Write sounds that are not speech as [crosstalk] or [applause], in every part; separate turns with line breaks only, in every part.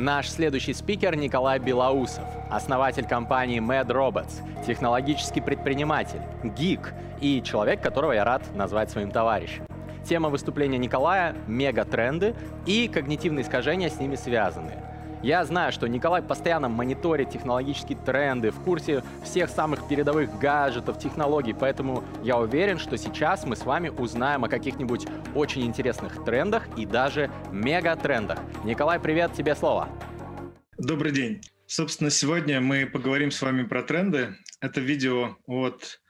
Наш следующий спикер Николай Белоусов, основатель компании Mad Robots, технологический предприниматель, гик и человек, которого я рад назвать своим товарищем. Тема выступления Николая — мегатренды и когнитивные искажения с ними связанные. Я знаю, что Николай постоянно мониторит технологические тренды, в курсе всех самых передовых гаджетов, технологий, поэтому я уверен, что сейчас мы с вами узнаем о каких-нибудь очень интересных трендах и даже мегатрендах. Николай, привет, тебе слово.
Добрый день. Собственно, сегодня мы поговорим с вами про тренды. Это видео от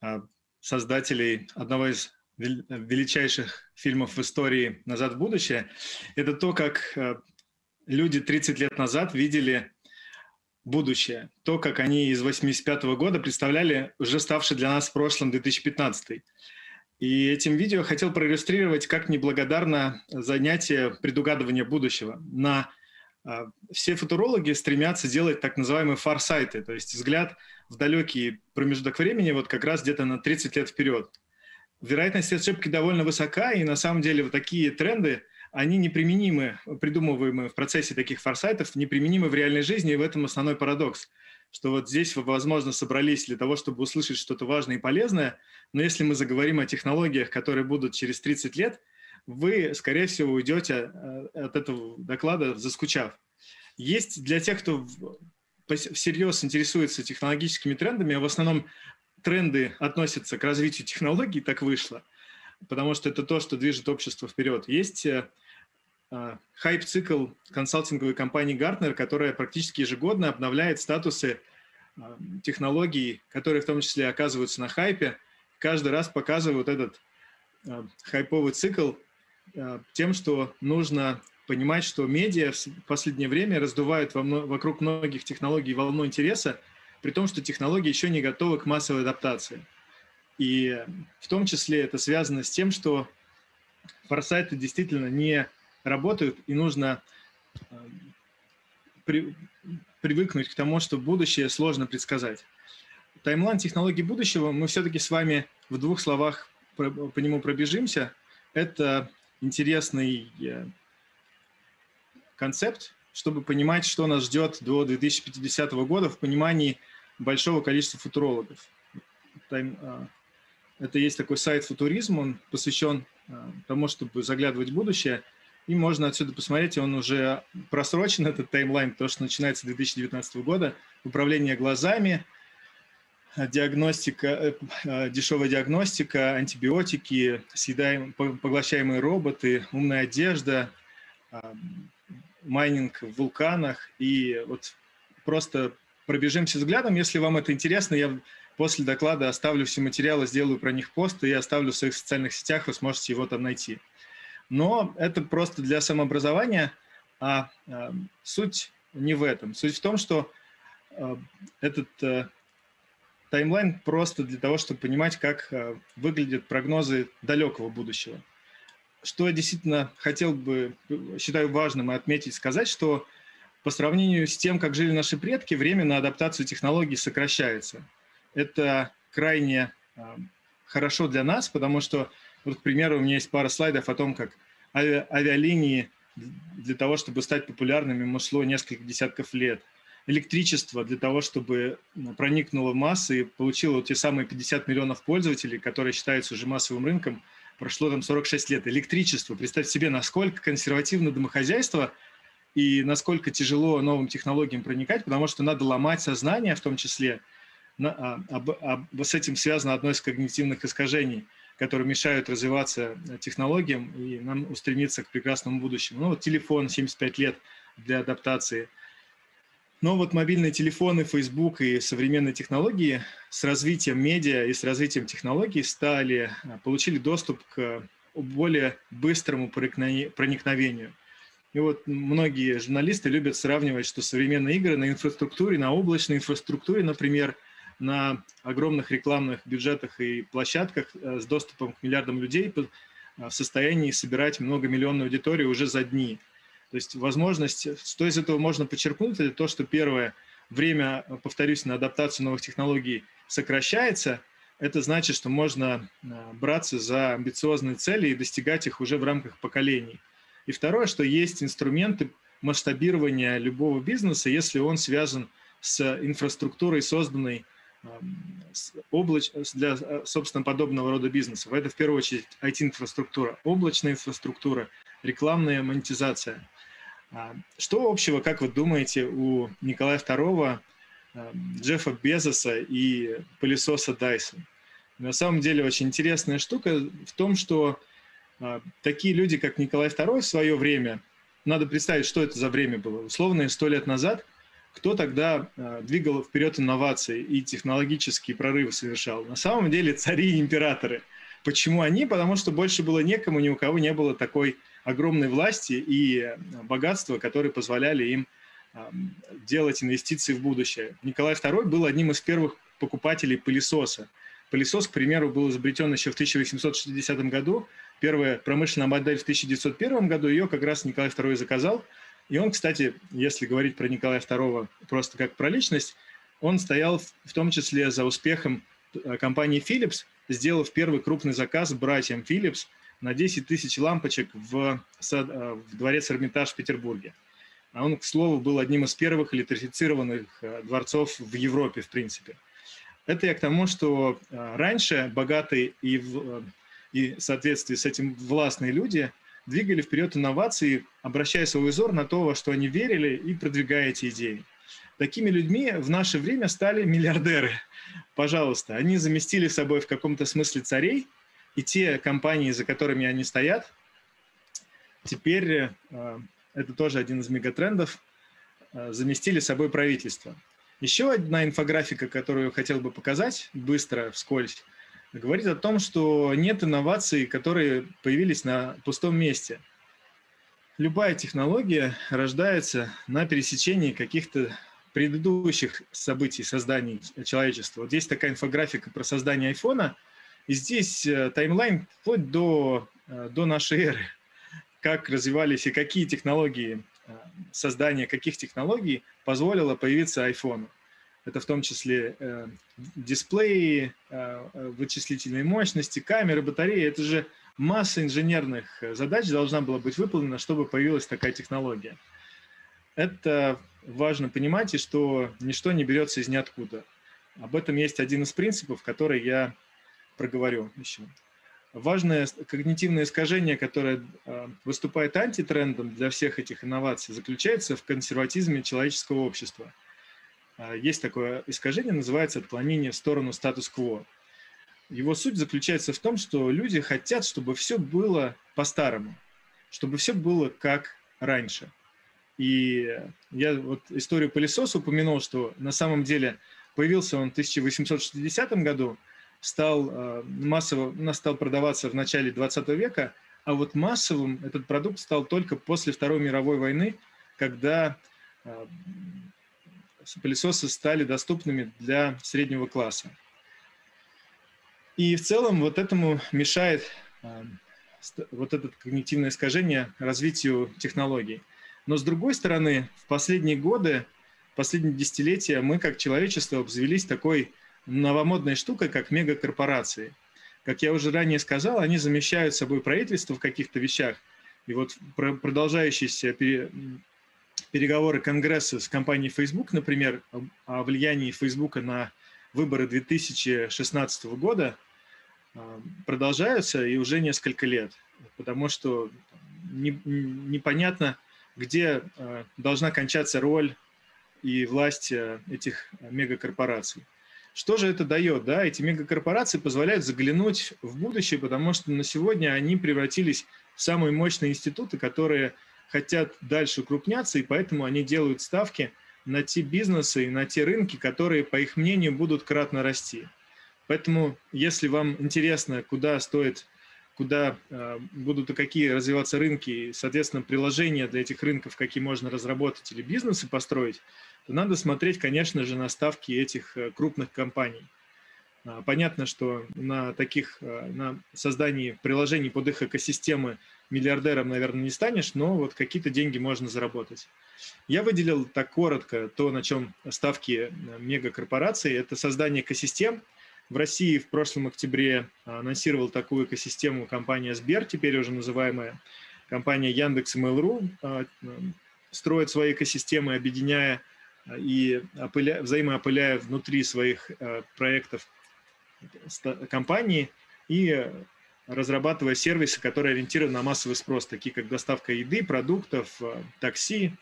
а, создателей одного из величайших фильмов в истории «Назад в будущее». Это то, как а, люди 30 лет назад видели будущее, то, как они из 85 -го года представляли уже ставший для нас в прошлом 2015. И этим видео хотел проиллюстрировать, как неблагодарно занятие предугадывания будущего. На э, все футурологи стремятся делать так называемые фарсайты, то есть взгляд в далекий промежуток времени, вот как раз где-то на 30 лет вперед. Вероятность ошибки довольно высока, и на самом деле вот такие тренды они неприменимы, придумываемые в процессе таких форсайтов, неприменимы в реальной жизни, и в этом основной парадокс что вот здесь вы, возможно, собрались для того, чтобы услышать что-то важное и полезное, но если мы заговорим о технологиях, которые будут через 30 лет, вы, скорее всего, уйдете э, от этого доклада, заскучав. Есть для тех, кто всерьез интересуется технологическими трендами, а в основном тренды относятся к развитию технологий, так вышло, потому что это то, что движет общество вперед. Есть э, хайп-цикл консалтинговой компании Gartner, которая практически ежегодно обновляет статусы а, технологий, которые в том числе оказываются на хайпе, каждый раз показывают этот а, хайповый цикл тем, что нужно понимать, что медиа в последнее время раздувают вокруг многих технологий волну интереса, при том, что технологии еще не готовы к массовой адаптации. И в том числе это связано с тем, что форсайты действительно не работают, и нужно э, при, привыкнуть к тому, что будущее сложно предсказать. Таймлайн технологий будущего, мы все-таки с вами в двух словах по, по нему пробежимся. Это интересный э, концепт, чтобы понимать, что нас ждет до 2050 года в понимании большого количества футурологов. Э, это есть такой сайт «Футуризм», он посвящен тому, чтобы заглядывать в будущее – и можно отсюда посмотреть, он уже просрочен, этот таймлайн, потому что начинается с 2019 года. Управление глазами, диагностика, э, э, дешевая диагностика, антибиотики, съедаем, поглощаемые роботы, умная одежда, а, майнинг в вулканах. И вот просто пробежимся взглядом. Если вам это интересно, я после доклада оставлю все материалы, сделаю про них пост и оставлю в своих социальных сетях, вы сможете его там найти. Но это просто для самообразования, а, а суть не в этом. Суть в том, что а, этот а, таймлайн просто для того, чтобы понимать, как выглядят прогнозы далекого будущего. Что я действительно хотел бы, считаю важным отметить, сказать, что по сравнению с тем, как жили наши предки, время на адаптацию технологий сокращается. Это крайне хорошо для нас, потому что вот, к примеру, у меня есть пара слайдов о том, как ави авиалинии для того, чтобы стать популярными, ушло несколько десятков лет. Электричество для того, чтобы проникнуло в массы и получило те самые 50 миллионов пользователей, которые считаются уже массовым рынком, прошло там 46 лет. Электричество, представьте себе, насколько консервативно домохозяйство и насколько тяжело новым технологиям проникать, потому что надо ломать сознание в том числе. А, об, об, с этим связано одно из когнитивных искажений – которые мешают развиваться технологиям и нам устремиться к прекрасному будущему. Ну вот телефон 75 лет для адаптации. Но вот мобильные телефоны, Facebook и современные технологии с развитием медиа и с развитием технологий стали, получили доступ к более быстрому проникновению. И вот многие журналисты любят сравнивать, что современные игры на инфраструктуре, на облачной инфраструктуре, например, на огромных рекламных бюджетах и площадках э, с доступом к миллиардам людей в состоянии собирать многомиллионную аудиторию уже за дни. То есть возможность, что из этого можно подчеркнуть, это то, что первое, время, повторюсь, на адаптацию новых технологий сокращается, это значит, что можно браться за амбициозные цели и достигать их уже в рамках поколений. И второе, что есть инструменты масштабирования любого бизнеса, если он связан с инфраструктурой, созданной облач... для, э, собственно, подобного рода бизнесов. Это в первую очередь IT-инфраструктура, облачная инфраструктура, рекламная монетизация. А, что общего, как вы думаете, у Николая II, Джеффа Безоса и пылесоса Dyson? На самом деле очень интересная штука в том, что а, такие люди, как Николай II в свое время, надо представить, что это за время было, условно, сто лет назад, кто тогда а, двигал вперед инновации и технологические прорывы совершал? На самом деле цари и императоры. Почему они? Потому что больше было некому, ни у кого не было такой огромной власти и а, богатства, которые позволяли им делать инвестиции в будущее. Николай II был одним из первых покупателей пылесоса. Пылесос, к примеру, был изобретен еще в 1860 году первая промышленная модель в 1901 году, ее как раз Николай II заказал. И он, кстати, если говорить про Николая II просто как про личность, он стоял в том числе за успехом э, компании Philips, сделав первый крупный заказ братьям Philips на 10 тысяч лампочек в, э, в дворец Эрмитаж в Петербурге. А он, к слову, был одним из первых электрифицированных э, дворцов в Европе, в принципе. Это я к тому, что раньше богатый и и в соответствии с этим властные люди двигали вперед инновации, обращая свой взор на то, во что они верили, и продвигая эти идеи. Такими людьми в наше время стали миллиардеры. Пожалуйста, они заместили собой в каком-то смысле царей, и те компании, за которыми они стоят, теперь, э, это тоже один из мегатрендов, э, заместили собой правительство. Еще одна инфографика, которую хотел бы показать быстро, вскользь, говорит о том, что нет инноваций, которые появились на пустом месте. Любая технология рождается на пересечении каких-то предыдущих событий создания человечества. Вот здесь такая инфографика про создание айфона, и здесь э, таймлайн вплоть до, э, до нашей эры, как развивались и какие технологии э, создания каких технологий позволило появиться айфону. Это в том числе э, дисплеи, э, вычислительные мощности, камеры, батареи. Это же масса инженерных задач должна была быть выполнена, чтобы появилась такая технология. Это важно понимать, и что ничто не берется из ниоткуда. Об этом есть один из принципов, который я проговорю еще. Важное когнитивное искажение, которое э, выступает антитрендом для всех этих инноваций, заключается в консерватизме человеческого общества – есть такое искажение, называется отклонение в сторону статус-кво. Его суть заключается в том, что люди хотят, чтобы все было по-старому, чтобы все было как раньше. И я вот историю пылесоса упомянул, что на самом деле появился он в 1860 году, стал а, массово, стал продаваться в начале 20 века, а вот массовым этот продукт стал только после Второй мировой войны, когда а, пылесосы стали доступными для среднего класса. И в целом вот этому мешает э, вот это когнитивное искажение развитию технологий. Но с другой стороны, в последние годы, последние десятилетия мы как человечество обзавелись такой новомодной штукой, как мегакорпорации. Как я уже ранее сказал, они замещают собой правительство в каких-то вещах. И вот продолжающийся переговоры Конгресса с компанией Facebook, например, о влиянии Facebook на выборы 2016 года, а, продолжаются и уже несколько лет, потому что не, непонятно, где а, должна кончаться роль и власть а, этих мегакорпораций. Что же это дает? Да? Эти мегакорпорации позволяют заглянуть в будущее, потому что на сегодня они превратились в самые мощные институты, которые хотят дальше укрупняться, и поэтому они делают ставки на те бизнесы и на те рынки, которые, по их мнению, будут кратно расти. Поэтому, если вам интересно, куда стоит, куда э, будут и какие развиваться рынки, и, соответственно, приложения для этих рынков, какие можно разработать или бизнесы построить, то надо смотреть, конечно же, на ставки этих э, крупных компаний. А, понятно, что на таких, э, на создании приложений под их экосистемы миллиардером, наверное, не станешь, но вот какие-то деньги можно заработать. Я выделил так коротко то, на чем ставки э, мегакорпораций. Это создание экосистем. В России в прошлом октябре анонсировал такую экосистему компания Сбер, теперь уже называемая компания Яндекс и Mail.ru, а, строит свои экосистемы, объединяя и опыля, взаимоопыляя внутри своих э, проектов компании и разрабатывая сервисы, которые ориентированы на массовый спрос, такие как доставка еды, продуктов, э, такси.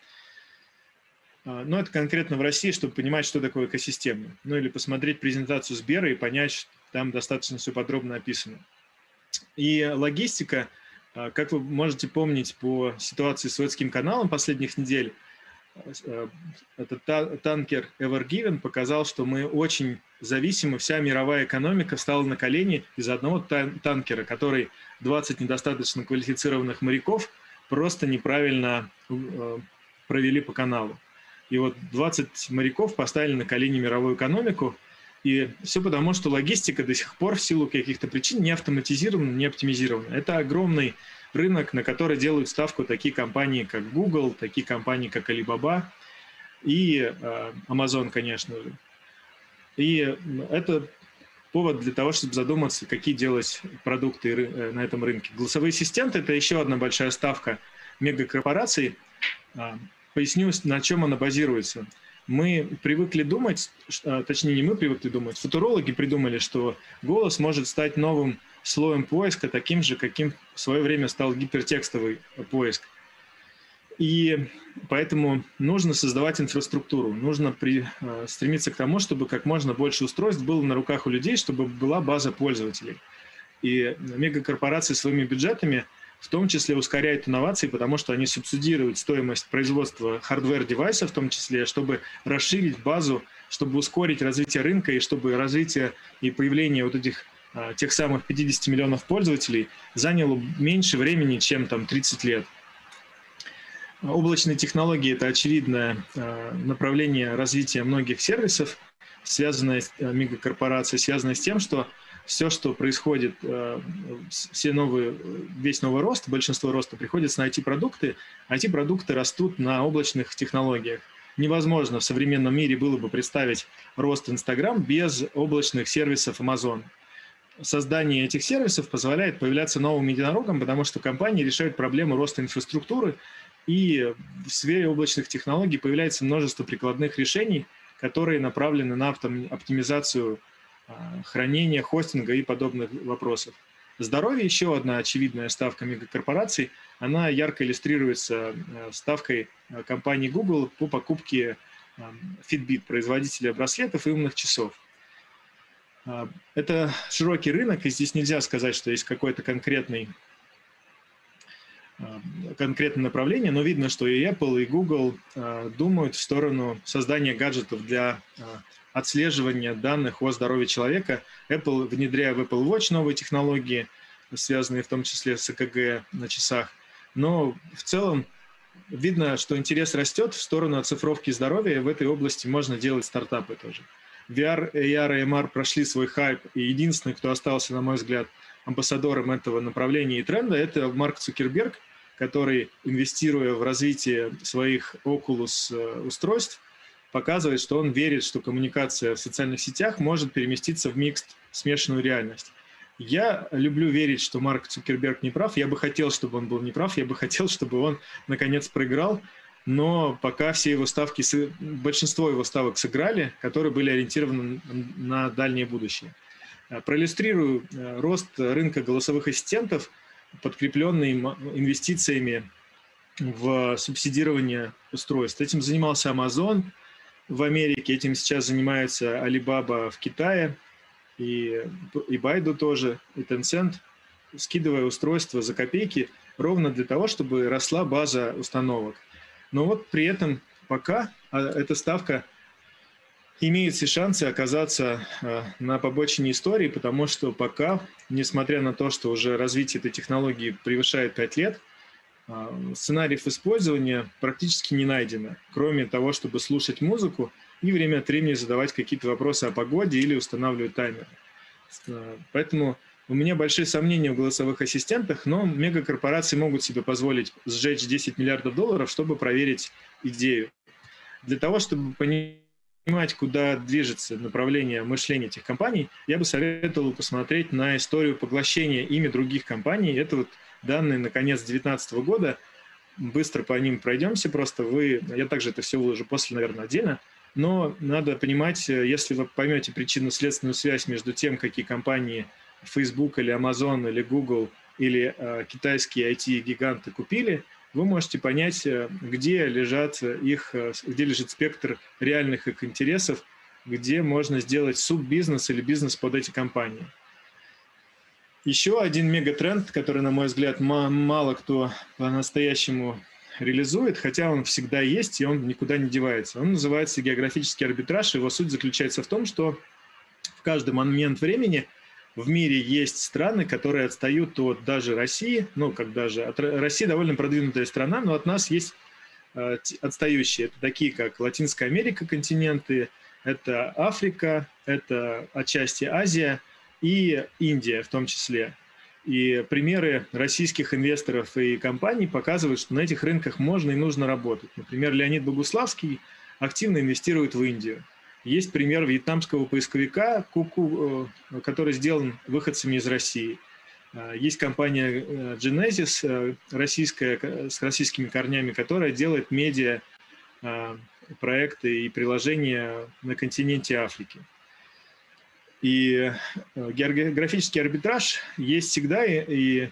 А, но это конкретно в России, чтобы понимать, что такое экосистема. Ну или посмотреть презентацию Сбера и понять, что там достаточно все подробно описано. И логистика, а, как вы можете помнить по ситуации с Суэцким каналом последних недель, Э, этот танкер Ever Given показал, что мы очень зависимы, вся мировая экономика встала на колени из-за одного танкера, который 20 недостаточно квалифицированных моряков просто неправильно э, провели по каналу. И вот 20 моряков поставили на колени мировую экономику, и все потому, что логистика до сих пор в силу каких-то причин не автоматизирована, не оптимизирована. Это огромный рынок, на который делают ставку такие компании, как Google, такие компании, как Alibaba и э, Amazon, конечно же. И это повод для того, чтобы задуматься, какие делать продукты э, на этом рынке. Голосовые ассистенты – это еще одна большая ставка мегакорпораций. А, поясню, на чем она базируется. Мы привыкли думать, а, точнее не мы привыкли думать, футурологи придумали, что голос может стать новым слоем поиска, таким же, каким в свое время стал гипертекстовый поиск. И поэтому нужно создавать инфраструктуру, нужно при, э, стремиться к тому, чтобы как можно больше устройств было на руках у людей, чтобы была база пользователей. И мегакорпорации своими бюджетами в том числе ускоряют инновации, потому что они субсидируют стоимость производства hardware девайсов в том числе, чтобы расширить базу, чтобы ускорить развитие рынка и чтобы развитие и появление вот этих тех самых 50 миллионов пользователей заняло меньше времени, чем там 30 лет. Облачные технологии – это очевидное а, направление развития многих сервисов, связанное с а, мегакорпорацией, связанное с тем, что все, что происходит, все новые, весь новый рост, большинство роста приходится на IT-продукты. IT-продукты растут на облачных технологиях. Невозможно в современном мире было бы представить рост Инстаграм без облачных сервисов Amazon создание этих сервисов позволяет появляться новым единорогам, потому что компании решают проблему роста инфраструктуры, и в сфере облачных технологий появляется множество прикладных решений, которые направлены на оптимизацию а, хранения, хостинга и подобных вопросов. Здоровье – еще одна очевидная ставка мегакорпораций. Она ярко иллюстрируется а, ставкой а, компании Google по покупке Fitbit, производителя браслетов и умных часов. А, это широкий рынок, и здесь нельзя сказать, что есть какой-то конкретный а, конкретное направление, но видно, что и Apple, и Google а, думают в сторону создания гаджетов для отслеживания данных о здоровье человека. Apple, внедряя в Apple Watch новые технологии, связанные в том числе с ЭКГ на часах. Но в целом видно, что интерес растет в сторону оцифровки здоровья, и в этой области можно делать стартапы тоже. VR, AR и MR прошли свой хайп, и единственный, кто остался, на мой взгляд, амбассадором этого направления и тренда, это Марк Цукерберг, который, инвестируя в развитие своих Oculus э, устройств, показывает, что он верит, что коммуникация в социальных сетях может переместиться в микс, смешанную реальность. Я люблю верить, что Марк Цукерберг не прав. Я бы хотел, чтобы он был неправ. Я бы хотел, чтобы он наконец проиграл но пока все его ставки, большинство его ставок сыграли, которые были ориентированы на дальнее будущее. Э, проиллюстрирую э, рост рынка голосовых ассистентов, подкрепленный инвестициями в субсидирование устройств. Этим занимался Amazon в Америке, этим сейчас занимается Alibaba в Китае, и, и Baidu тоже, и Tencent, скидывая устройства за копейки ровно для того, чтобы росла база установок – но вот при этом пока а, эта ставка имеет все шансы оказаться а, на побочине истории, потому что пока, несмотря на то, что уже развитие этой технологии превышает 5 лет, а, сценариев использования практически не найдено, кроме того, чтобы слушать музыку и время от времени задавать какие-то вопросы о погоде или устанавливать таймер. Поэтому у меня большие сомнения в голосовых ассистентах, но мегакорпорации могут себе позволить сжечь 10 миллиардов долларов, чтобы проверить идею. Для того, чтобы понимать, куда движется направление мышления этих компаний, я бы советовал посмотреть на историю поглощения ими других компаний. Это вот данные на конец 2019 года. Быстро по ним пройдемся просто. Вы, я также это все выложу после, наверное, отдельно. Но надо понимать, если вы поймете причинно-следственную связь между тем, какие компании Facebook или Amazon или Google или э, китайские IT-гиганты купили, вы можете понять, э, где лежат их, э, где лежит спектр реальных их интересов, где можно сделать суббизнес или бизнес под эти компании. Еще один мегатренд, который, на мой взгляд, мало кто по-настоящему реализует, хотя он всегда есть и он никуда не девается. Он называется географический арбитраж. Его суть заключается в том, что в каждый момент времени в мире есть страны, которые отстают от даже России, ну, как даже от России довольно продвинутая страна, но от нас есть э, отстающие. Это такие, как Латинская Америка, континенты, это Африка, это отчасти Азия и Индия в том числе. И примеры российских инвесторов и компаний показывают, что на этих рынках можно и нужно работать. Например, Леонид Богуславский активно инвестирует в Индию. Есть пример вьетнамского поисковика, Куку, э, который сделан выходцами из России. Э, есть компания э, Genesis, российская, с российскими корнями, которая делает медиа проекты и приложения на континенте Африки. И географический арбитраж есть всегда, и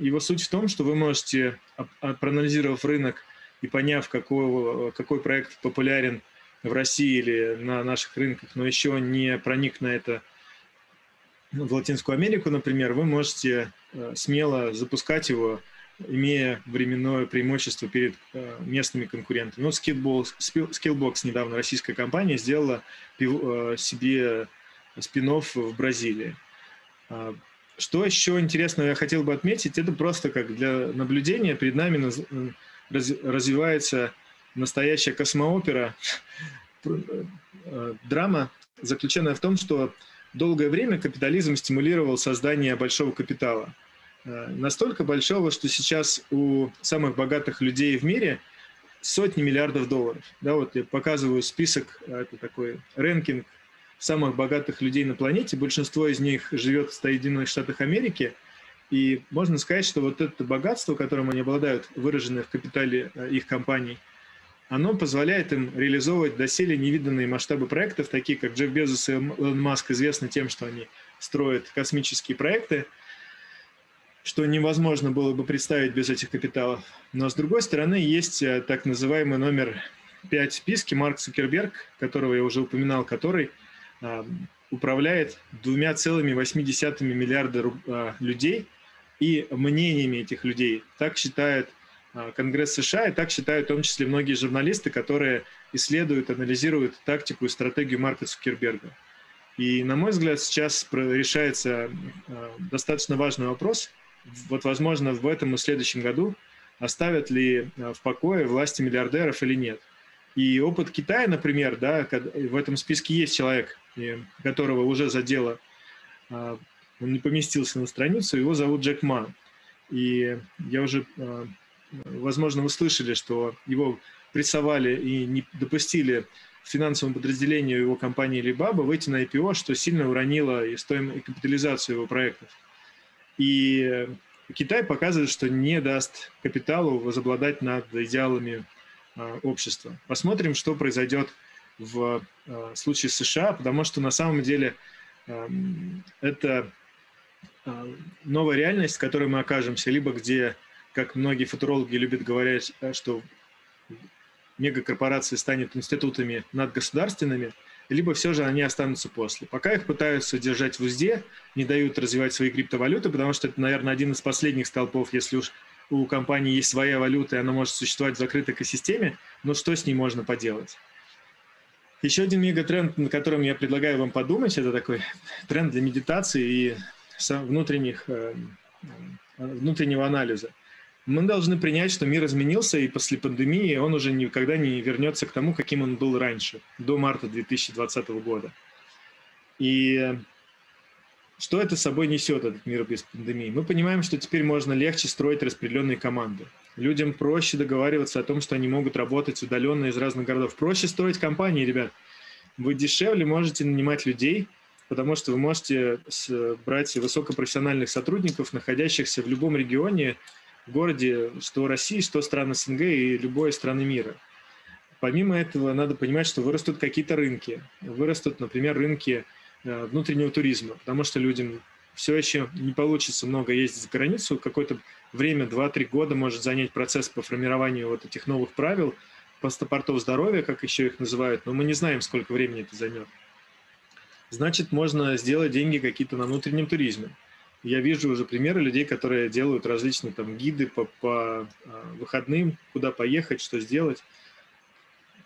его суть в том, что вы можете, проанализировав рынок и поняв, какой, какой проект популярен в России или на наших рынках, но еще не проник на это в Латинскую Америку, например, вы можете э, смело запускать его, имея временное преимущество перед э, местными конкурентами. Ну, Skillbox, недавно российская компания сделала э, себе спин в Бразилии. А, что еще интересного я хотел бы отметить, это просто как для наблюдения перед нами развивается настоящая космоопера, драма, заключенная в том, что долгое время капитализм стимулировал создание большого капитала. Э, настолько большого, что сейчас у самых богатых людей в мире сотни миллиардов долларов. Да, вот я показываю список, э, это такой рэнкинг самых богатых людей на планете. Большинство из них живет в Соединенных Штатах Америки. И можно сказать, что вот это богатство, которым они обладают, выраженное в капитале э, их компаний – оно позволяет им реализовывать доселе невиданные масштабы проектов, такие как Джефф Безос и Илон Маск известны тем, что они строят космические проекты, что невозможно было бы представить без этих капиталов. Но с другой стороны, есть э, так называемый номер 5 в списке, Марк Цукерберг, которого я уже упоминал, который э, управляет двумя целыми 2,8 миллиарда э, людей и мнениями этих людей. Так считает Конгресс США, и так считают в том числе многие журналисты, которые исследуют, анализируют тактику и стратегию Марка Цукерберга. И, на мой взгляд, сейчас решается а, достаточно важный вопрос. Вот, возможно, в этом и следующем году оставят ли а, в покое власти миллиардеров или нет. И опыт Китая, например, да, в этом списке есть человек, которого уже задело, он не поместился на страницу, его зовут Джек Ма. И я уже возможно, вы слышали, что его прессовали и не допустили финансовому подразделению его компании Alibaba выйти на IPO, что сильно уронило и стоимость и капитализацию его проектов. И Китай показывает, что не даст капиталу возобладать над идеалами а, общества. Посмотрим, что произойдет в а, случае США, потому что на самом деле а, это а, новая реальность, в которой мы окажемся, либо где как многие футурологи любят говорить, э, что мегакорпорации станут институтами надгосударственными, либо все же они останутся после. Пока их пытаются держать в узде, не дают развивать свои криптовалюты, потому что это, наверное, один из последних столпов, если уж у компании есть своя валюта, и она может существовать в закрытой экосистеме, но что с ней можно поделать? Еще один мегатренд, на котором я предлагаю вам подумать, это такой тренд для медитации и внутренних, э, внутреннего анализа – мы должны принять, что мир изменился, и после пандемии он уже никогда не вернется к тому, каким он был раньше, до марта 2020 года. И что это собой несет, этот мир без пандемии? Мы понимаем, что теперь можно легче строить распределенные команды. Людям проще договариваться о том, что они могут работать удаленно из разных городов. Проще строить компании, ребят. Вы дешевле можете нанимать людей, потому что вы можете брать высокопрофессиональных сотрудников, находящихся в любом регионе, городе, что России, что стран СНГ и любой страны мира. Помимо этого, надо понимать, что вырастут какие-то рынки. Вырастут, например, рынки э, внутреннего туризма, потому что людям все еще не получится много ездить за границу. Какое-то время, 2-3 года может занять процесс по формированию вот этих новых правил, паспортов здоровья, как еще их называют, но мы не знаем, сколько времени это займет. Значит, можно сделать деньги какие-то на внутреннем туризме. Я вижу уже примеры людей, которые делают различные там гиды по, по а, выходным, куда поехать, что сделать.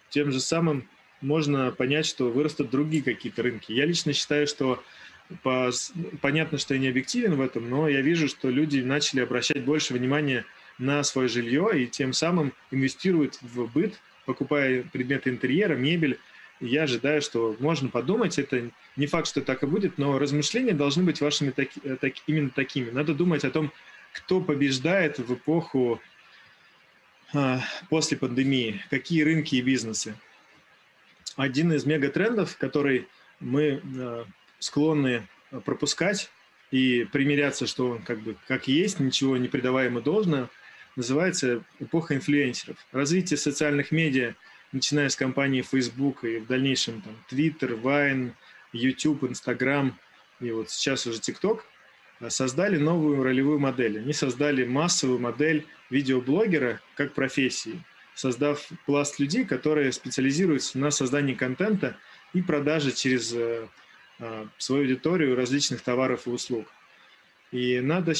Тем же самым можно понять, что вырастут другие какие-то рынки. Я лично считаю, что по, понятно, что я не объективен в этом, но я вижу, что люди начали обращать больше внимания на свое жилье и тем самым инвестируют в быт, покупая предметы интерьера, мебель, я ожидаю, что можно подумать, это не факт, что так и будет, но размышления должны быть вашими таки, э, так, именно такими. Надо думать о том, кто побеждает в эпоху а, после пандемии, какие рынки и бизнесы. Один из мегатрендов, который мы а, склонны пропускать и примиряться, что он как бы как есть, ничего не придавая ему должно, называется эпоха инфлюенсеров. Развитие социальных медиа – начиная с компании Facebook и в дальнейшем там Twitter, Vine, YouTube, Instagram и вот сейчас уже TikTok, э, создали новую ролевую модель. Они создали массовую модель видеоблогера как профессии, создав пласт людей, которые специализируются на создании контента и продаже через э, э, свою аудиторию различных товаров и услуг. И надо,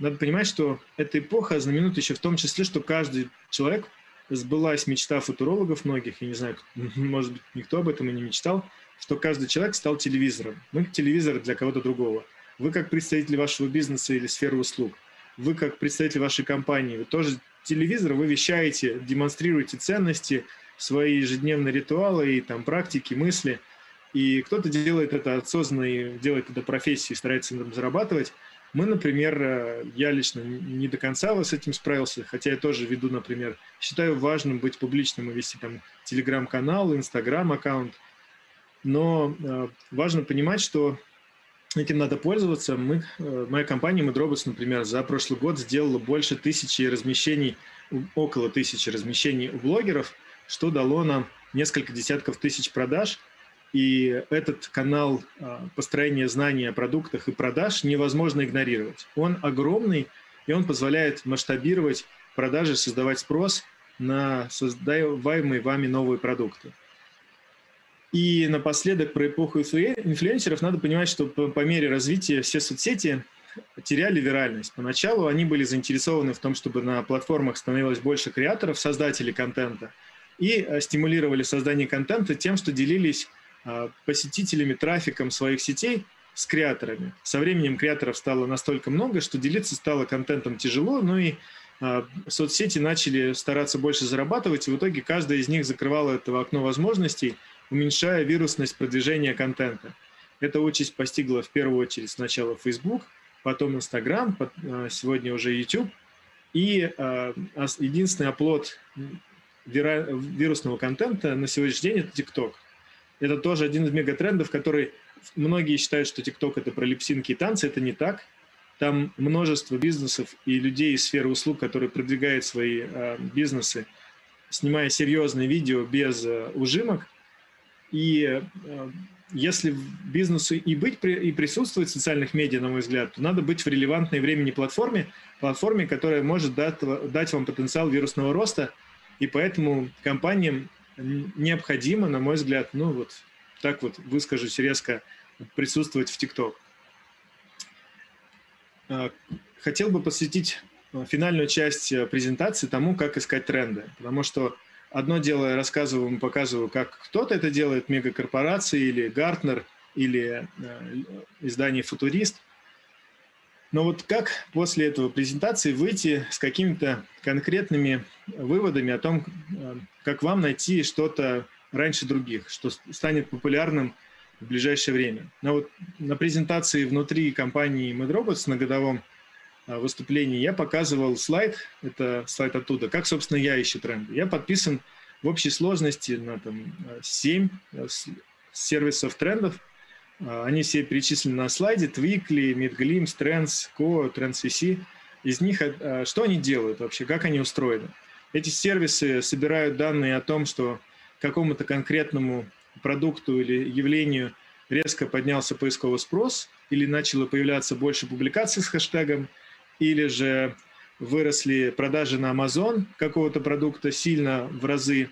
надо понимать, что эта эпоха знаменует еще в том числе, что каждый человек сбылась мечта футурологов многих, я не знаю, [laughs] может быть, никто об этом и не мечтал, что каждый человек стал телевизором. Мы телевизор для кого-то другого. Вы как представитель вашего бизнеса или сферы услуг, вы как представитель вашей компании, вы тоже телевизор, вы вещаете, демонстрируете ценности, свои ежедневные ритуалы и там практики, мысли. И кто-то делает это осознанно и делает это профессией, старается на этом зарабатывать, мы, например, э, я лично не до конца с этим справился, хотя я тоже веду, например, считаю важным быть публичным и вести там телеграм-канал, инстаграм-аккаунт, но э, важно понимать, что этим надо пользоваться. Мы, э, моя компания MedRobots, например, за прошлый год сделала больше тысячи размещений, около тысячи размещений у блогеров, что дало нам несколько десятков тысяч продаж – и этот канал а, построения знаний о продуктах и продаж невозможно игнорировать. Он огромный, и он позволяет масштабировать продажи, создавать спрос на создаваемые вами новые продукты. И напоследок про эпоху инфлюенсеров надо понимать, что по, мере развития все соцсети теряли виральность. Поначалу они были заинтересованы в том, чтобы на платформах становилось больше креаторов, создателей контента, и а, стимулировали создание контента тем, что делились посетителями, трафиком своих сетей с креаторами. Со временем креаторов стало настолько много, что делиться стало контентом тяжело, ну и а, соцсети начали стараться больше зарабатывать, и в итоге каждая из них закрывала это окно возможностей, уменьшая вирусность продвижения контента. Эта участь постигла в первую очередь сначала Facebook, потом Instagram, а, сегодня уже YouTube. И единственный оплот вирусного контента на сегодняшний день – это TikTok – это тоже один из мегатрендов, который многие считают, что ТикТок это про липсинки и танцы. Это не так. Там множество бизнесов и людей из сферы услуг, которые продвигают свои э, бизнесы, снимая серьезные видео без э, ужимок. И э, если бизнесу и быть и присутствовать в социальных медиа, на мой взгляд, то надо быть в релевантной времени платформе, платформе, которая может дать, дать вам потенциал вирусного роста. И поэтому компаниям необходимо, на мой взгляд, ну вот так вот выскажусь резко, присутствовать в ТикТок. А, хотел бы посвятить а, финальную часть э, презентации тому, как искать тренды, потому что одно дело я рассказываю, показываю, как кто-то это делает, мегакорпорации или Гартнер, или издание «Футурист», Но вот как после этого презентации выйти с какими-то конкретными выводами о том, э, как вам найти что-то раньше других, что станет популярным в ближайшее время. Но вот на презентации внутри компании MedRobots на годовом э, выступлении я показывал слайд, это слайд оттуда, как, собственно, я ищу тренды. Я подписан в общей сложности на там, 7 э, сервисов трендов – они все перечислены на слайде. Twikly, MidGlimpse, Trends, Co, TrendsVC. Из них а, что они делают вообще, как они устроены? Эти сервисы собирают данные о том, что какому-то конкретному продукту или явлению резко поднялся поисковый спрос, или начало появляться больше публикаций с хэштегом, или же выросли продажи на Amazon какого-то продукта сильно в разы.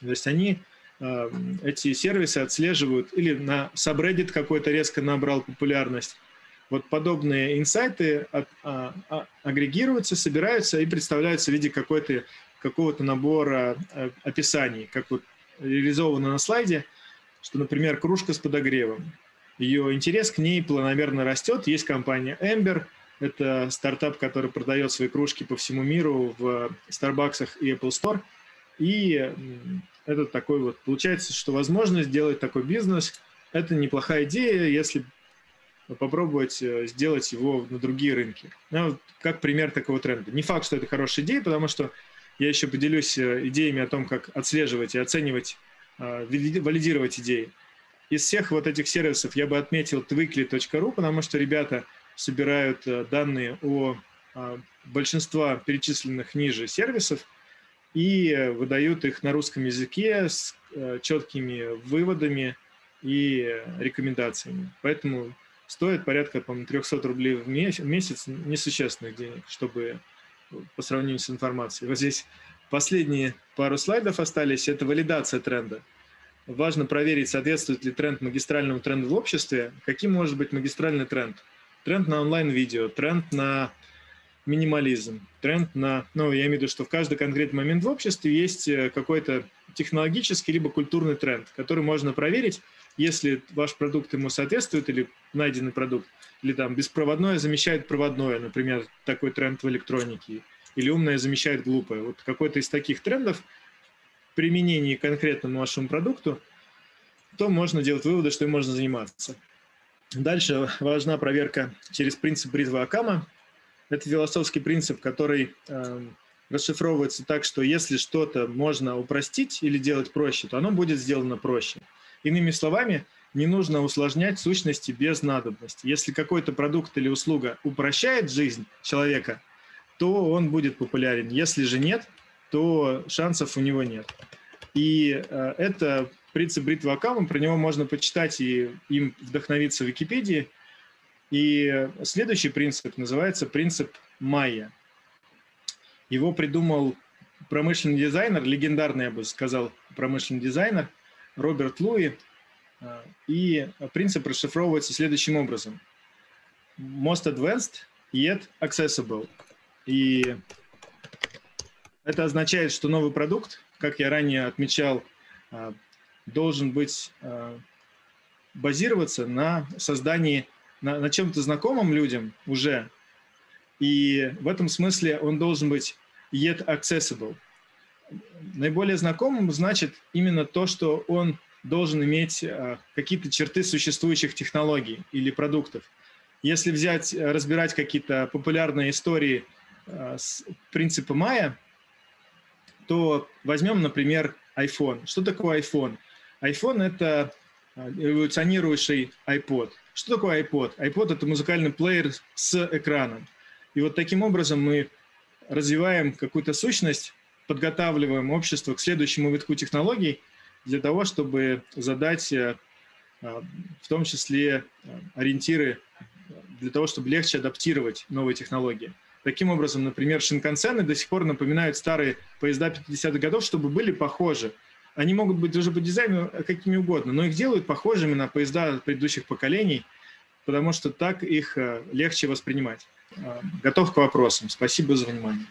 То есть они Э, эти сервисы отслеживают, или на subreddit какой-то резко набрал популярность. Вот подобные инсайты а, а, агрегируются, собираются и представляются в виде какой-то, какого-то набора э, описаний, как вот реализовано на слайде, что, например, кружка с подогревом. Ее интерес к ней планомерно растет. Есть компания Ember, это стартап, который продает свои кружки по всему миру в Starbucks и Apple Store. И это такой вот, получается, что возможность сделать такой бизнес – это неплохая идея, если попробовать э, сделать его на другие рынки. Ну, как пример такого тренда. Не факт, что это хорошая идея, потому что я еще поделюсь э, идеями о том, как отслеживать и оценивать, э, валидировать идеи. Из всех вот этих сервисов я бы отметил twikly.ru, потому что ребята собирают данные о большинства перечисленных ниже сервисов – и выдают их на русском языке с э, четкими выводами и рекомендациями. Поэтому стоит порядка, по-моему, 300 рублей в месяц, несущественных денег, чтобы по сравнению с информацией. Вот здесь последние пару слайдов остались, это валидация тренда. Важно проверить, соответствует ли тренд магистральному тренду в обществе. Каким может быть магистральный тренд? Тренд на онлайн-видео, тренд на минимализм, тренд на, ну, я имею в виду, что в каждый конкретный момент в обществе есть э, какой-то технологический либо культурный тренд, который можно проверить, если ваш продукт ему соответствует или найденный продукт, или там беспроводное замещает проводное, например, такой тренд в электронике, или умное замещает глупое. Вот какой-то из таких трендов применении конкретному вашему продукту, то можно делать выводы, что им можно заниматься. Дальше важна проверка через принцип бритвы Акама – это философский принцип, который э, расшифровывается так, что если что-то можно упростить или делать проще, то оно будет сделано проще. Иными словами, не нужно усложнять сущности без надобности. Если какой-то продукт или услуга упрощает жизнь человека, то он будет популярен. Если же нет, то шансов у него нет. И э, это принцип бритвы Акама, про него можно почитать и им вдохновиться в Википедии – и следующий принцип называется принцип Майя. Его придумал промышленный дизайнер, легендарный, я бы сказал, промышленный дизайнер Роберт Луи. И принцип расшифровывается следующим образом. Most advanced, yet accessible. И это означает, что новый продукт, как я ранее отмечал, должен быть базироваться на создании на, на чем-то знакомым людям уже, и в этом смысле он должен быть yet accessible. Наиболее знакомым значит именно то, что он должен иметь а, какие-то черты существующих технологий или продуктов. Если взять, э, разбирать какие-то популярные истории а, с принципа Майя, то возьмем, например, iPhone. Что такое iPhone? iPhone — это эволюционирующий iPod. Что такое iPod? iPod – это музыкальный плеер с экраном. И вот таким образом мы развиваем какую-то сущность, подготавливаем общество к следующему витку технологий для того, чтобы задать э, а, в том числе э, ориентиры для того, чтобы легче адаптировать новые технологии. Таким образом, например, шинкансены до сих пор напоминают старые поезда 50-х годов, чтобы были похожи – они могут быть уже по дизайну какими угодно, но их делают похожими на поезда предыдущих поколений, потому что так их э, легче воспринимать. Э, готов к вопросам. Спасибо за внимание.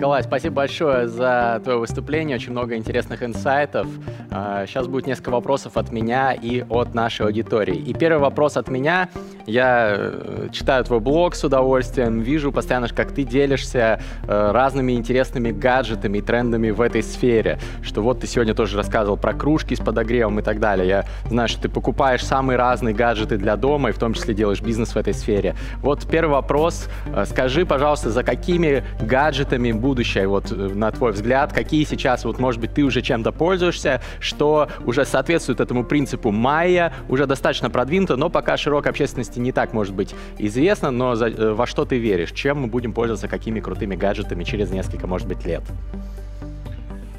Николай, спасибо большое за твое выступление, очень много интересных инсайтов. Сейчас а, будет несколько вопросов от меня и от нашей аудитории. И первый вопрос от меня. Я э, читаю твой блог с удовольствием, вижу постоянно, как ты делишься э, разными интересными гаджетами и трендами в этой сфере. Что вот ты сегодня тоже рассказывал про кружки с подогревом и так далее. Я знаю, что ты покупаешь самые разные гаджеты для дома и в том числе делаешь бизнес в этой сфере. Вот первый вопрос. Э, скажи, пожалуйста, за какими гаджетами будущее, вот на твой взгляд, какие сейчас, вот может быть, ты уже чем-то пользуешься, что уже соответствует этому принципу майя, уже достаточно продвинуто, но пока широкой общественности не так может быть известно, но за, э, во что ты веришь? Чем мы будем пользоваться, какими крутыми гаджетами через несколько, может быть, лет?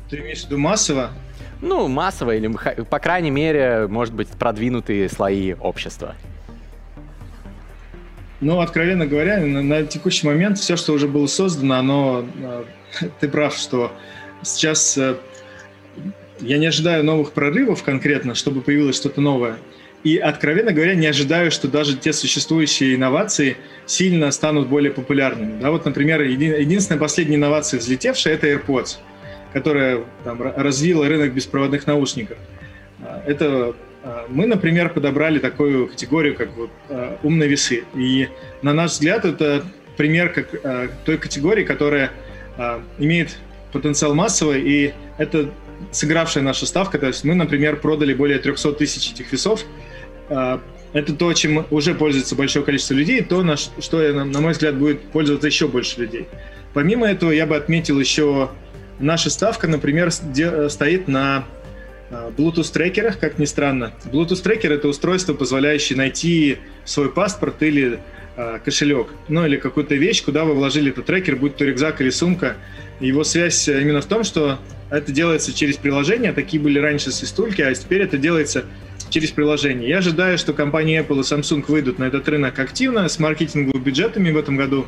Ты имеешь в виду массово?
Ну, массово или, по крайней мере, может быть, продвинутые слои общества.
Ну, откровенно говоря, на, на текущий момент все, что уже было создано, оно... Э, [laughs] ты прав, что сейчас э, я не ожидаю новых прорывов конкретно, чтобы появилось что-то новое. И, откровенно говоря, не ожидаю, что даже те существующие инновации сильно станут более популярными. Да, вот, например, еди, единственная последняя инновация взлетевшая — это AirPods, которая там, развила рынок беспроводных наушников. А, это мы, например, подобрали такую категорию, как вот, а, умные весы. И, на наш взгляд, это пример как, той категории, которая имеет потенциал массовый, и это сыгравшая наша ставка. То есть мы, например, продали более 300 тысяч этих весов. Это то, чем уже пользуется большое количество людей, то, на что, на мой взгляд, будет пользоваться еще больше людей. Помимо этого, я бы отметил еще, наша ставка, например, стоит на Bluetooth-трекерах, как ни странно. Bluetooth-трекер — это устройство, позволяющее найти свой паспорт или э, кошелек, ну или какую-то вещь, куда вы вложили этот трекер, будь то рюкзак или сумка. Его связь именно в том, что это делается через приложение. Такие были раньше свистульки, а теперь это делается через приложение. Я ожидаю, что компании Apple и Samsung выйдут на этот рынок активно с маркетинговыми бюджетами в этом году,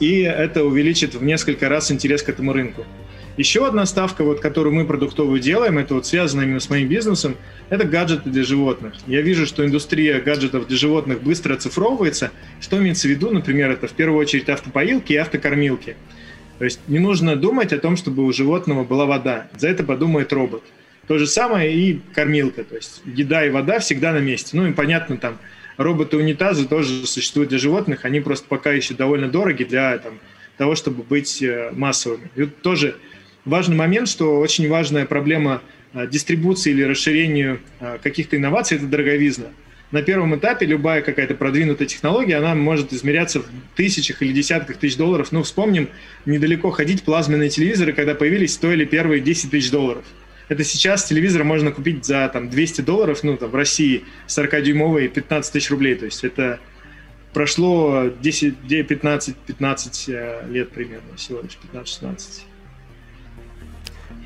и это увеличит в несколько раз интерес к этому рынку. Еще одна ставка, вот, которую мы продуктовую делаем, это вот связано именно с моим бизнесом, это гаджеты для животных. Я вижу, что индустрия гаджетов для животных быстро оцифровывается. Что имеется в виду? Например, это в первую очередь автопоилки и автокормилки. То есть не нужно думать о том, чтобы у животного была вода. За это подумает робот. То же самое и кормилка. То есть еда и вода всегда на месте. Ну и понятно, там роботы-унитазы тоже существуют для животных. Они просто пока еще довольно дороги для там, того, чтобы быть э, массовыми. И вот тоже важный момент, что очень важная проблема э, дистрибуции или расширению э, каких-то инноваций – это дороговизна на первом этапе любая какая-то продвинутая технология, она может измеряться в тысячах или десятках тысяч долларов. Ну, вспомним, недалеко ходить плазменные телевизоры, когда появились, стоили первые 10 тысяч долларов. Это сейчас телевизор можно купить за там, 200 долларов, ну, там, в России 40-дюймовый 15 тысяч рублей. То есть это прошло 10, 15, 15 лет примерно, всего лишь 15-16.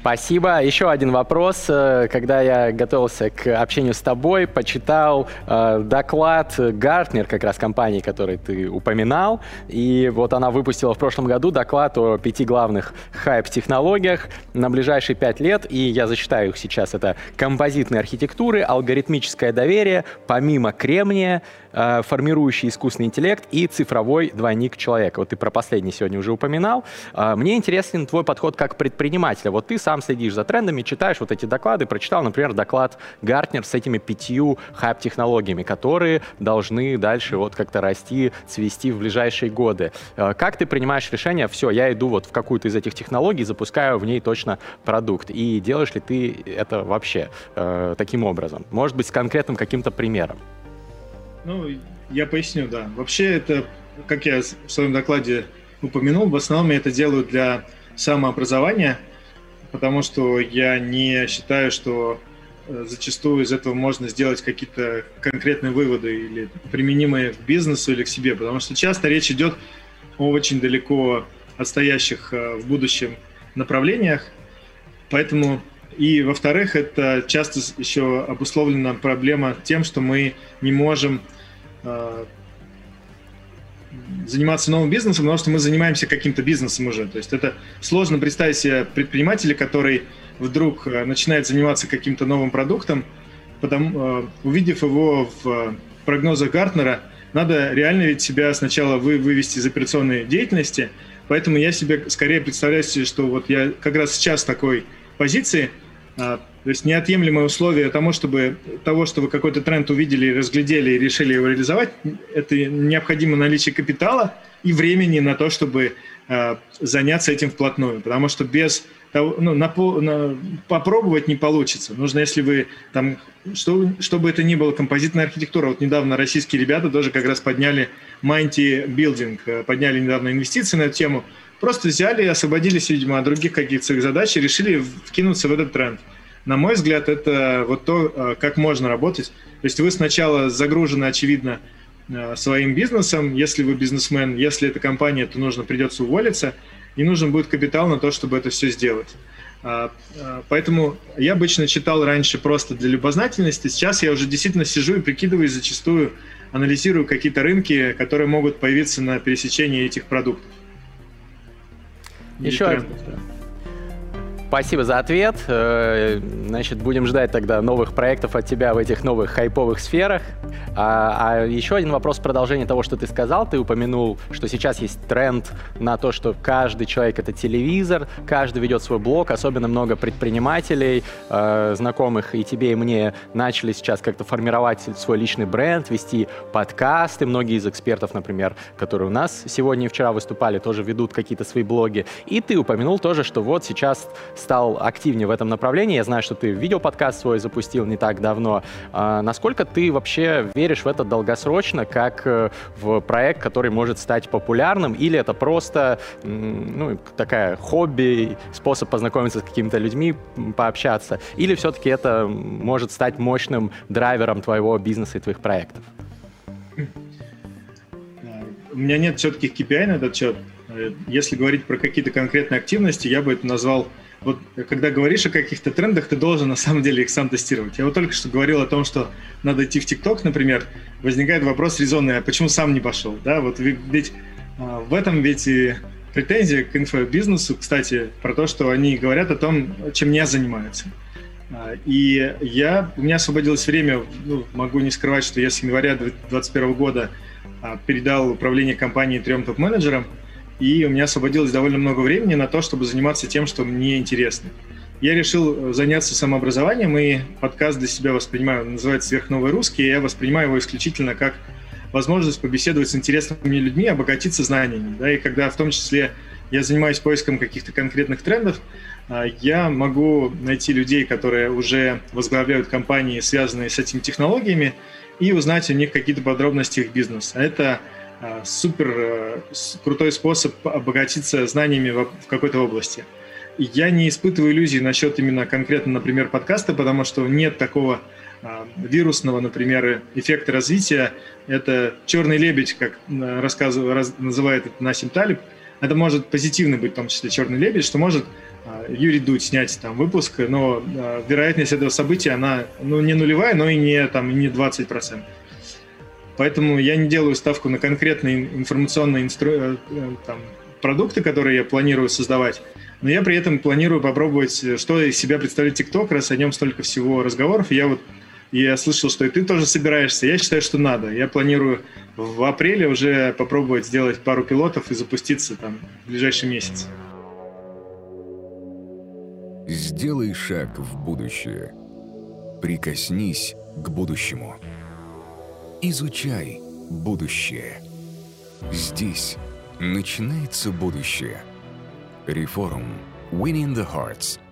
Спасибо. Еще один вопрос. Э, когда я готовился к общению с тобой, почитал э, доклад Гартнер, как раз компании, который ты упоминал. И вот она выпустила в прошлом году доклад о пяти главных хайп-технологиях на ближайшие пять лет. И я зачитаю их сейчас. Это композитные архитектуры, алгоритмическое доверие, помимо кремния, э, формирующий искусственный интеллект и цифровой двойник человека. Вот ты про последний сегодня уже упоминал. Э, мне интересен твой подход как предпринимателя. Вот ты сам следишь за трендами, читаешь вот эти доклады, прочитал, например, доклад Гартнер с этими пятью хайп-технологиями, которые должны дальше вот как-то расти, цвести в ближайшие годы. Э, как ты принимаешь решение, все, я иду вот в какую-то из этих технологий, запускаю в ней точно продукт, и делаешь ли ты это вообще э, таким образом? Может быть, с конкретным каким-то примером?
Ну, я поясню, да. Вообще это, как я в своем докладе упомянул, в основном я это делаю для самообразования – потому что я не считаю, что э, зачастую из этого можно сделать какие-то конкретные выводы или применимые к бизнесу или к себе, потому что часто речь идет о очень далеко отстоящих э, в будущем направлениях, поэтому и, во-вторых, это часто еще обусловлена проблема тем, что мы не можем э, заниматься новым бизнесом, потому что мы занимаемся каким-то бизнесом уже. То есть это сложно представить себе предпринимателя, который вдруг э, начинает заниматься каким-то новым продуктом, потом, э, увидев его в прогнозах Гартнера, надо реально ведь себя сначала вы, вывести из операционной деятельности, Поэтому я себе скорее представляю себе, что вот я как раз сейчас такой позиции, то есть неотъемлемое условие тому, чтобы того, что вы какой-то тренд увидели, разглядели и решили его реализовать, это необходимо наличие капитала и времени на то, чтобы э, заняться этим вплотную. Потому что без того, ну, на, на, попробовать не получится. Нужно, если вы там, что, чтобы это ни было, композитная архитектура. Вот недавно российские ребята тоже как раз подняли Mighty Building, э, подняли недавно инвестиции на эту тему. Просто взяли, освободились, видимо, от других каких-то своих задач и решили вкинуться в этот тренд. На мой взгляд, это вот то, э, как можно работать. То есть вы сначала загружены, очевидно, э, своим бизнесом. Если вы бизнесмен, если это компания, то нужно придется уволиться, и нужен будет капитал на то, чтобы это все сделать. А, а, поэтому я обычно читал раньше просто для любознательности. Сейчас я уже действительно сижу и прикидываю, зачастую анализирую какие-то рынки, которые могут появиться на пересечении этих продуктов.
Еще, трендов, да. Спасибо за ответ. Э, значит, будем ждать тогда новых проектов от тебя в этих новых хайповых сферах. А, а еще один вопрос в продолжение того, что ты сказал. Ты упомянул, что сейчас есть тренд на то, что каждый человек — это телевизор, каждый ведет свой блог, особенно много предпринимателей, э, знакомых и тебе, и мне, начали сейчас как-то формировать свой личный бренд, вести подкасты. Многие из экспертов, например, которые у нас сегодня и вчера выступали, тоже ведут какие-то свои блоги. И ты упомянул тоже, что вот сейчас стал активнее в этом направлении. Я знаю, что ты видеоподкаст свой запустил не так давно. А насколько ты вообще веришь в это долгосрочно, как э, в проект, который может стать популярным, или это просто ну, такая хобби, способ познакомиться с какими-то людьми, пообщаться, или все-таки это может стать мощным драйвером твоего бизнеса и твоих проектов?
У меня нет четких KPI на этот счет. Э, если говорить про какие-то конкретные активности, я бы это назвал вот когда говоришь о каких-то трендах, ты должен на самом деле их сам тестировать. Я вот только что говорил о том, что надо идти в ТикТок, например, возникает вопрос резонный, а почему сам не пошел? Да, вот ведь а, в этом ведь и претензия к инфобизнесу, кстати, про то, что они говорят о том, чем не занимаются. А, и я, у меня освободилось время, ну, могу не скрывать, что я с января 2021 года а, передал управление компанией трем топ-менеджерам, и у меня освободилось довольно много времени на то, чтобы заниматься тем, что мне интересно. Я решил э, заняться самообразованием, и подкаст для себя воспринимаю, называется «Сверхновый русский», и я воспринимаю его исключительно как возможность побеседовать с интересными людьми, обогатиться знаниями. Да, и когда в том числе я занимаюсь поиском каких-то конкретных трендов, а, я могу найти людей, которые уже возглавляют компании, связанные с этими технологиями, и узнать у них какие-то подробности их бизнеса. Это супер э, крутой способ обогатиться знаниями в какой-то области. Я не испытываю иллюзий насчет именно конкретно, например, подкаста, потому что нет такого а, вирусного, например, эффекта развития. Это черный лебедь, как э, раз, называет это Насим Талиб. Это может позитивно быть, в том числе черный лебедь, что может Юрий Дудь снять там выпуск, но вероятность этого события, она ну, не нулевая, но и не, там, не 20%. Поэтому я не делаю ставку на конкретные информационные инстру... Э, э, там, продукты, которые я планирую создавать, но я при этом планирую попробовать, э, что из себя представляет TikTok, раз о нем столько всего разговоров. Я вот я слышал, что и ты тоже собираешься. Я считаю, что надо. Я планирую в апреле уже попробовать сделать пару пилотов и запуститься там в ближайший месяц.
Сделай шаг в будущее. Прикоснись к будущему. Изучай будущее. Здесь начинается будущее. Реформ. Winning the Hearts –